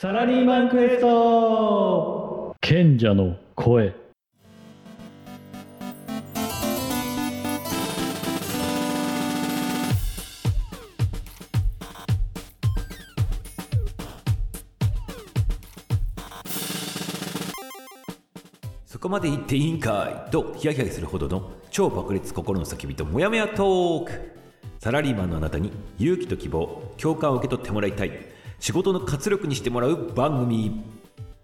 サラリーマンクエスト。賢者の声。そこまで言っていいんかい？とヒヤヒヤするほどの超爆裂心の叫びとモヤモヤトーク。サラリーマンのあなたに勇気と希望共感を受け取ってもらいたい仕事の活力にしてもらう番組。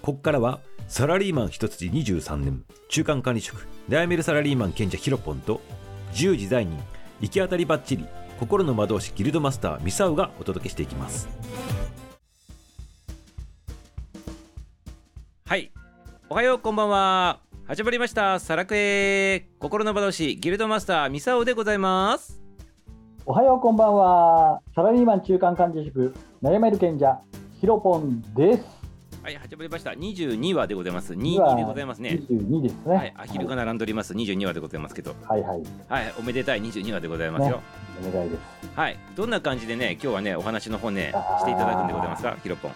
ここからはサラリーマン一筋23年。中間管理職。悩めるサラリーマン賢者ヒロポンと自由自在人行き当たりばっちり心の魔導士ギルドマスターミサウがお届けしていきます。はい。おはようこんばんは。始まりました。サラクエ。心の魔導士ギルドマスターミサオでございます。おはようこんばんは。サラリーマン中間管理職、悩める賢者、ヒロポンです。はい始まりました。22話でございます。22でございますね。22ですね。はいアヒルが並んでおります。22話でございますけど。はいはい。はいおめでたい22話でございますよ、ねお願いです。はいどんな感じでね今日はねお話の方ねしていただくんでございますか？ヒロポン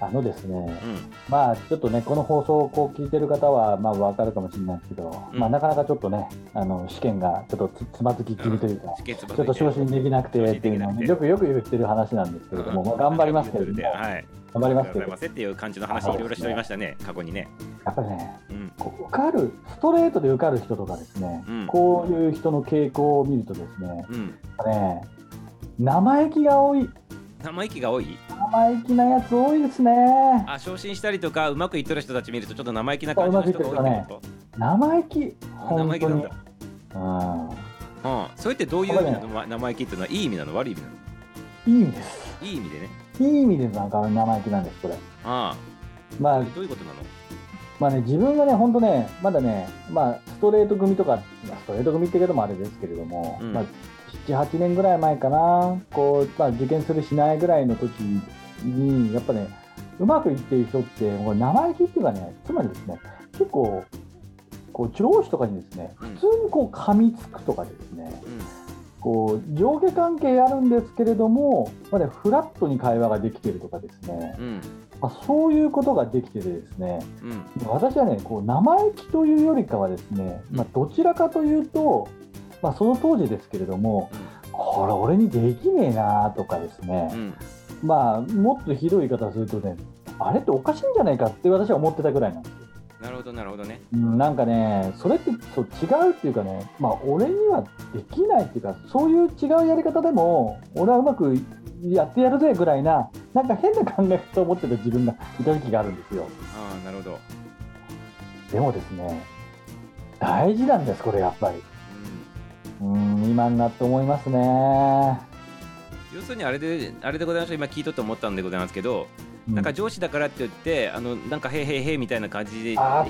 あのですね、うん。まあちょっとね、この放送をこう聞いてる方は、まあわかるかもしれないですけど、うん。まあなかなかちょっとね、あの試験がちょっとつつまずき気味というか、試験つばちょっと昇進できなくてっていうのは、ね、よくよく言ってる話なんですけれども、まあ、頑張りますけれども、はい頑張りますけどありがとうござい、ますっていう感じの話い。ろいろしておりましたね。過去にね。やっぱりね、うん。受かる、ストレートで受かる人とかですね、うん。こういう人の傾向を見るとですね、うん。ね生意気が多い。生意気が多い？生意気なやつ多いですね。あ昇進したりとかうまくいってる人たち見るとちょっと生意気な感じの人が多いってこ生意気。生意気なんだ。うん。うんそれってどういう意味なの、ま生意気っていうのはいい意味なの？悪い意味なの？いい意味です。いい意味でねいい意味でなんか生意気なんです、これ。あまあ、あどういうことなの？まあね、自分がね、本当ね、まだね、まあ、ストレート組とか、まあストレート組って言うけどもあれですけれども、うんまあ、7、8年ぐらい前かな、こう、まあ、受験するしないぐらいの時に、やっぱね、うまくいっている人って、生意気っていうかね、つまりですね、結構、こう上司とかにですね、うん。普通にこう噛みつくとかですね、うん。こう上下関係あるんですけれども、まだフラットに会話ができているとかですね、うん。まあ、そういうことができててですね、うん。私はね、こう生意気というよりかはですね、まあ、どちらかというと、まあ、その当時ですけれども、これ俺にできねえなとかですねう、んまあ、もっとひどい言い方をするとね、あれっておかしいんじゃないかって私は思ってたぐらいなんですよ。なるほどなるほどねうんなんかね、それってそう違うっていうかね、まあ、俺にはできないっていうか、そういう違うやり方でも、俺はうまくやってやるぜぐらいな、なんか変な考え方を持ってた自分がいた時があるんですよ。ああなるほど、でもですね、大事なんです、これやっぱり。うんうん、今になって思いますね。要するにあれであれでございました今聞いとって思ったんでございますけど、うなんか上司だからって言ってあのなんかへいへいへいみたいな感じであ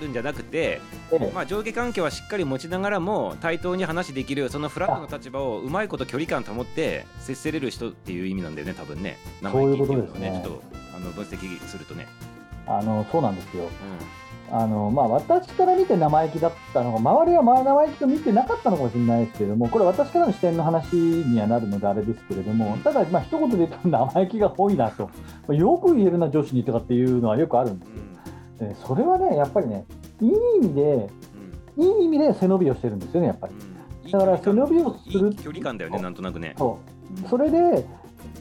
るんじゃなくてええ。まあ、上下関係はしっかり持ちながらも対等に話できるそのフラットの立場をうまいこと距離感保って接せれる人っていう意味なんだよね多分ね。生意気っていうのをそういうことですね。ちょっとあの分析するとね、あのそうなんですよ。うあのまあ、私から見て生意気だったのが、周りはまあ生意気と見てなかったのかもしれないですけれども、これ、私からの視点の話にはなるのであれですけれども、ただ、まあ一言で言うと生意気が多いなと、まあよく言えるな、女子にとかっていうのはよくあるんでん。すよ。でそれはね、やっぱりね、いい意味で、うん。いい意味で背伸びをしてるんですよね、やっぱり。だから背伸びをする距離感だよねなんとなくね。そう。それで、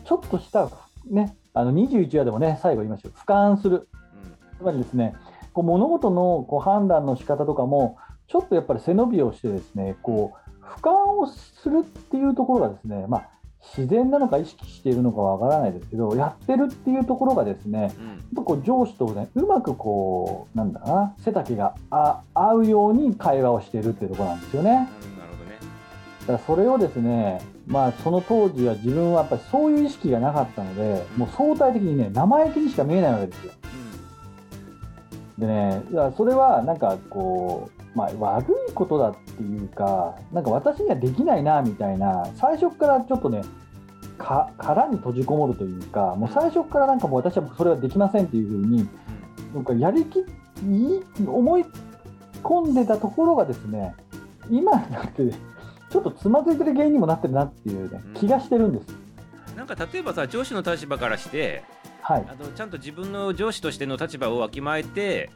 ちょっとした、ね、あの21話でもね、最後言いましたよ、俯瞰する。つまりですね、こう物事のこう判断の仕方とかも、ちょっとやっぱり背伸びをしてですね、こう俯瞰をするっていうところがですね、まあ、自然なのか意識しているのかわからないですけど、やってるっていうところがですね、こう上司とね、うまくこう、なんだかな、背丈があ合うように会話をしているっていうところなんですよね。なるほどねだからそれをですね、まあ、その当時は自分はやっぱりそういう意識がなかったので、もう相対的にね、生意気にしか見えないわけですよ。でね、いやそれはなんかこう、まあ、悪いことだっていうか、なんか私にはできないなみたいな、最初からちょっとね、か殻に閉じこもるというか、もう最初からなんかもう私はそれはできませんっていうふうに、なんかやりきい思い込んでたところがですね、今になって、ちょっとつまずいてる原因にもなってるなっていうね、気がしてるんです。なんか例えばさ上司の立場からしてはい。あのちゃんと自分の上司としての立場をわきまえて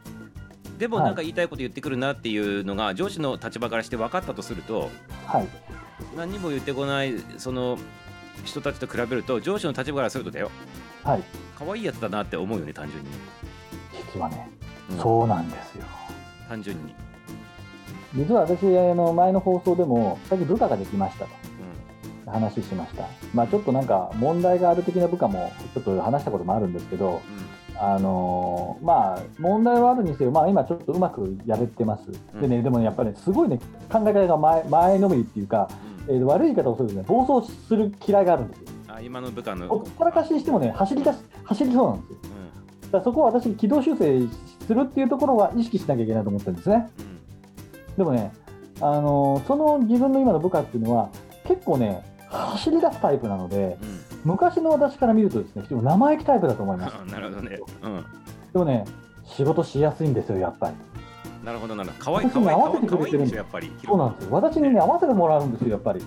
でもなんか言いたいこと言ってくるなっていうのが上司の立場からして分かったとするとはい。何にも言ってこないその人たちと比べると上司の立場からするとだよ。はい。可愛いやつだなって思うよね単純に、実はね、うん。そうなんですよ。単純に、実は私あの前の放送でも最近部下ができましたと。う話しました。まあちょっとなんか問題がある的な部下もちょっと話したこともあるんですけどんうん。あのーまあ問題はあるにせよ、まあ、今ちょっとうまくやれてます、でね、でもねやっぱり、ね、すごいね考え方が前前のめりっていうか、うん。えー悪い言い方をするとね。暴走する嫌いがあるんですよ。あ今の部下の、ほったらかしにしてもね走り出し走りそうなんですよ。うだからそこは私軌道修正するっていうところは意識しなきゃいけないと思ってるんですね。んうん。でもね、あのーその自分の今の部下っていうのは結構ね走り出すタイプなのでうん。昔の私から見るとですね非常に生意気タイプだと思います。あ なるほどね、うん、でもね仕事しやすいんですよやっぱり。なるほどなるほど可愛いい合わせてくれてるんでしょやっぱりそうなんですよ。私にね合わせてもらうんですよやっぱり。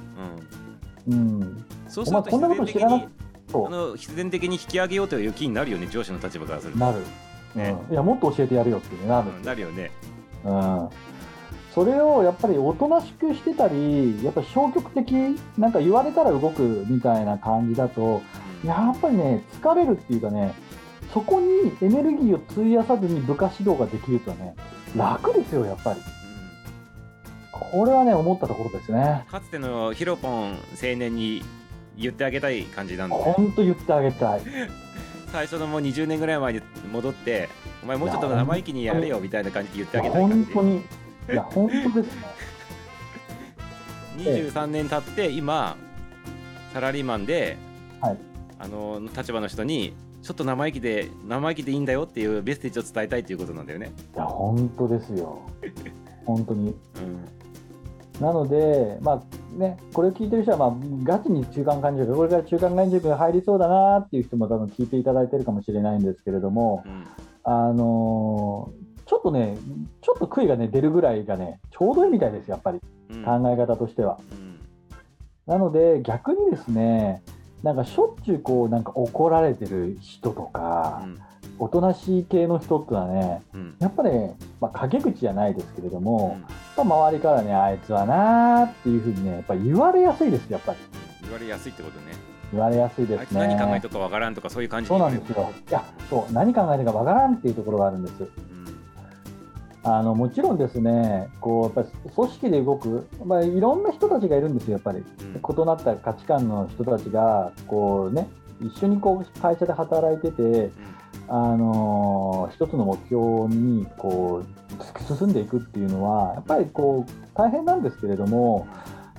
うん。うん。そうするとこんなこと知らなあの必然的に引き上げようという気になるよね上司の立場からすると。うなる、ね。うん。いやもっと教えてやるよっていうねなる、うんなるよね。うん、それをやっぱりおとなしくしてたりやっぱり消極的なんか言われたら動くみたいな感じだとうん。やっぱりね疲れるっていうかねそこにエネルギーを費やさずに部下指導ができるとはね楽ですよやっぱり。これはね思ったところですね。かつてのヒロポン青年に言ってあげたい感じなんだね。本当言ってあげたい。最初のもう20年ぐらい前に戻ってお前もうちょっと生意気にやれよみたいな感じで言ってあげたい感じ。本当にいや本当ですね。23年経って今サラリーマンで、はい。あの立場の人にちょっと生意気で生意気でいいんだよっていうメッセージを伝えたいっていうことなんだよね。いや本当ですよ。本当に。うん。なので、まあね、これを聞いてる人は、まあ、ガチに中間管理職、これから中間管理職に入りそうだなっていう人も多分聞いていただいてるかもしれないんですけれども、うん。あのーちょっとね、ちょっと悔いがね、出るぐらいがね、ちょうどいいみたいです、やっぱり、うん考え方としては。うんなので、逆にですね、なんかしょっちゅうこう、なんか怒られてる人とか、おとなしい系の人ってのはね、うんやっぱね、まあ、陰口じゃないですけれどうも、んやっぱ周りからね、あいつはなーっていうふうにね、やっぱり言われやすいです、やっぱり。言われやすいってことね。言われやすいですね。何考えとくかわからんとかそういう感じそうなんですよ。いや、そう、何考えてるかわからんっていうところがあるんです。うんあのもちろんですね、こうやっぱり組織で動く、まあ、いろんな人たちがいるんですよ、やっぱり。うん異なった価値観の人たちが、こうね、一緒にこう会社で働いてて、あの一つの目標にこう突き進んでいくっていうのは、やっぱりこう大変なんですけれども、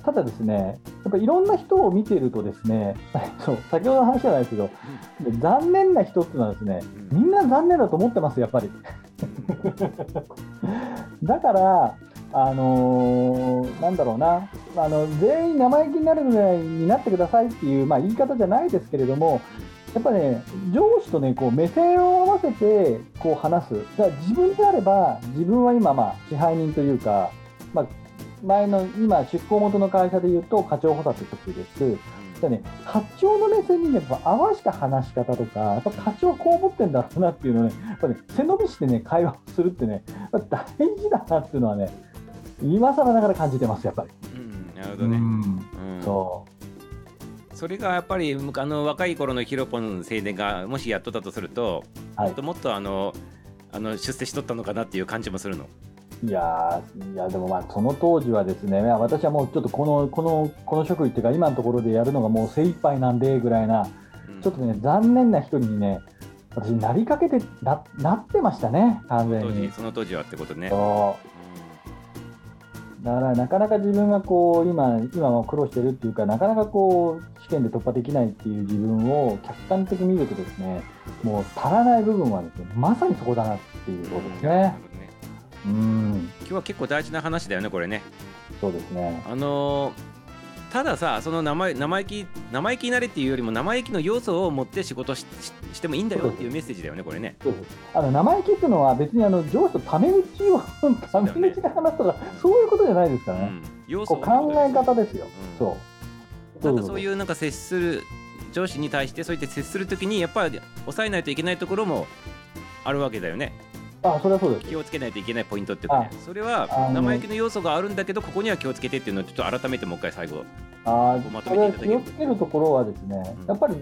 ただですね、やっぱりいろんな人を見ているとですね、そう先ほどの話じゃないですけど、残念な人っていうのはですね、みんな残念だと思ってます、やっぱり。だから、あのーなんだろうなあの、全員生意気になるぐらいになってくださいっていう、まあ、言い方じゃないですけれども、やっぱね、上司とね、こう目線を合わせてこう話す、だから自分であれば、自分は今、まあ、支配人というか、まあ、前の今、出向元の会社でいうと、課長補佐ということです。だからね、課長の目線にね、やっぱ合わせた話し方とか、やっぱ課長こう思ってんだろうなっていうのをね、やっぱね、背伸びしてね、会話をするってね、大事だなっていうのはね、今更ながら感じてます、やっぱり。うんなるほどね。うんうんそそれがやっぱりむあの若い頃のヒロポン青年がもしやっとったとすると、はいもっともっとあのあの出世しとったのかなっていう感じもするの？う。いやーいや、でもまあ、その当時はですね、まあ私はもうちょっとこの、この、この職位っていうか、今のところでやるのがもう精一杯なんで、ぐらいな、うんちょっとね、残念な人にね、私、なりかけてな、なってましたね、完全に。その当時はってことね。だからなかなか自分がこう今今も苦労してるっていうかなかなかこう試験で突破できないっていう自分を客観的に見るとですねもう足らない部分はですねまさにそこだなっていうことですね。うん今日は結構大事な話だよねこれね。そうですね。あのーたださその生意生意気生意気になれっていうよりも生意気の要素を持って仕事しししてもいいんだよっていうメッセージだよねこれね。そうですあの生意気っていうのは別にあの上司とタメ口をタメ口で話すとかそういうことじゃないですからね。うん、考え方ですよ。うんそう。なんかそういうなんか接する上司に対してそうやって接するときにやっぱり抑えないといけないところもあるわけだよねあそれはそうです。気をつけないといけないポイントっていうかねそれは生意気の要素があるんだけどここには気をつけてっていうのをちょっと改めてもう一回最後あまとめていただける。気をつけるところはですね、うん。やっぱり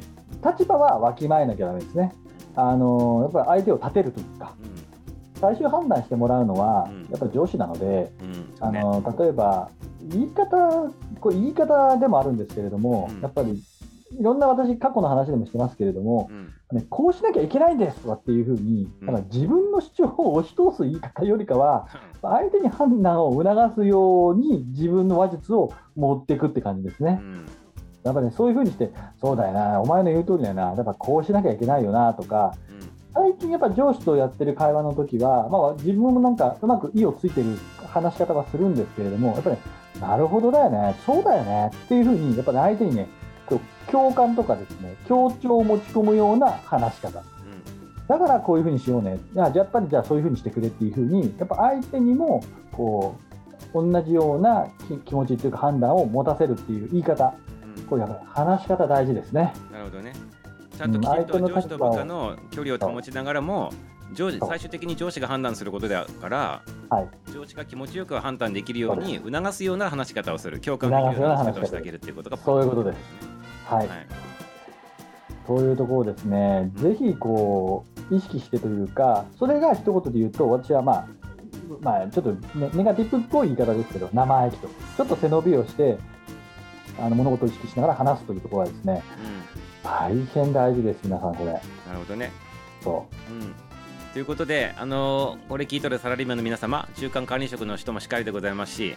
立場はわきまえなきゃダメですね。あのやっぱり相手を立てるというか、う最終判断してもらうのはうん、やっぱり上司なので、んうん。あね。の例えば、言い方、これ言い方でもあるんですけれども、うん。やっぱりいろんな私、過去の話でもしてますけれども、うん。ね、こうしなきゃいけないんですとかっていうふうに、うん。なんか自分の主張を押し通す言い方よりかは、相手に判断を促すように自分の話術を持っていくって感じですね。うん。やっぱね、そういうふうにして、そうだよな、お前の言う通りだよな、やっぱこうしなきゃいけないよなとか、最近やっぱ上司とやってる会話の時は、まあ、自分もなんかうまく意をついてる話し方はするんですけれども、やっぱり、なるほどだよね、そうだよねっていうふうに、やっぱり相手にね、共感とかですね、協調を持ち込むような話し方。だからこういうふうにしようね、いややっぱりじゃあそういうふうにしてくれっていうふうに、やっぱ相手にもこう同じような気気持ちっていうか判断を持たせるっていう言い方、うん。うんこれやっぱり話し方大事ですね。なるほどね。ちゃんときちんと上司と部下の距離を保ちながらも上司最終的に上司が判断することだからはい、上司が気持ちよく判断できるように促すような話し方をする。共感できるような話し方をしてあげるっていうことがそういうことですはい、はい。そういうところをですね、ぜひこう意識してというか、それが一言で言うと、私はまあ、まあ、ちょっとネネガティブっぽい言い方ですけど、生意気と、ちょっと背伸びをして、あの物事を意識しながら話すというところはですね、うん。大変大事です、皆さん、これ。なるほどね。そうん。ということで、あのーこれ聞いとるサラリーマンの皆様、中間管理職の人もしっかりでございますし、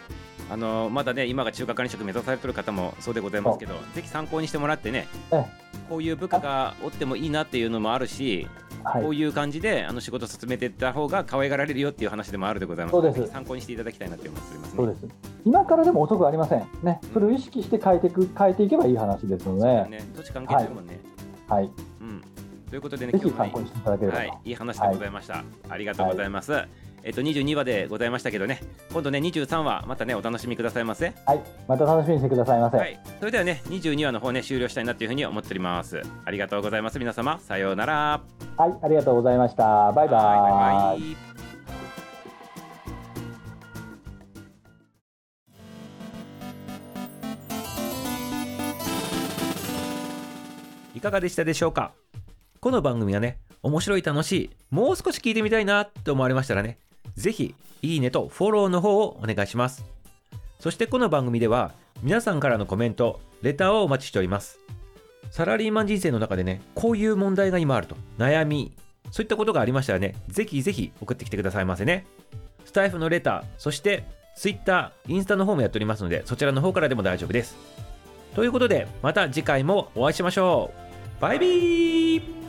あのーまだね、今が中間管理職目指されてる方もそうでございますけど、ぜひ参考にしてもらってねえ、こういう部下がおってもいいなっていうのもあるし、う、はいこういう感じであの仕事を進めていった方が可愛がられるよっていう話でもあるでございますそうです参考にしていただきたいなって思っておりますね。そうです。今からでも遅くありません。ね、それを意識して変えていく、変えていけばいい話ですので、そうだね、土地関係もんね。はい、うん。ということでね、今日は参考にしていただければと。はい、いい話でございました。ありがとうございます。えっと22話でございましたけどね、今度ね23話またねお楽しみくださいませ。はい、また楽しみにしてくださいませ。はい、それではね22話の方ね終了したいなというふうに思っております。ありがとうございます皆様。さようなら。はい、ありがとうございました。バイバイ。バイいかがでしたでしょうか？この番組はね、面白い楽しい、もう少し聞いてみたいなと思われましたらね、ぜひ、いいねとフォローの方をお願いします。そしてこの番組では、皆さんからのコメント、レターをお待ちしております。サラリーマン人生の中でね、こういう問題が今あると、悩み、そういったことがありましたらね、ぜひぜひ送ってきてくださいませね。スタイフのレター、そして Twitter、インスタの方もやっておりますので、そちらの方からでも大丈夫です。ということで、また次回もお会いしましょう。バイビー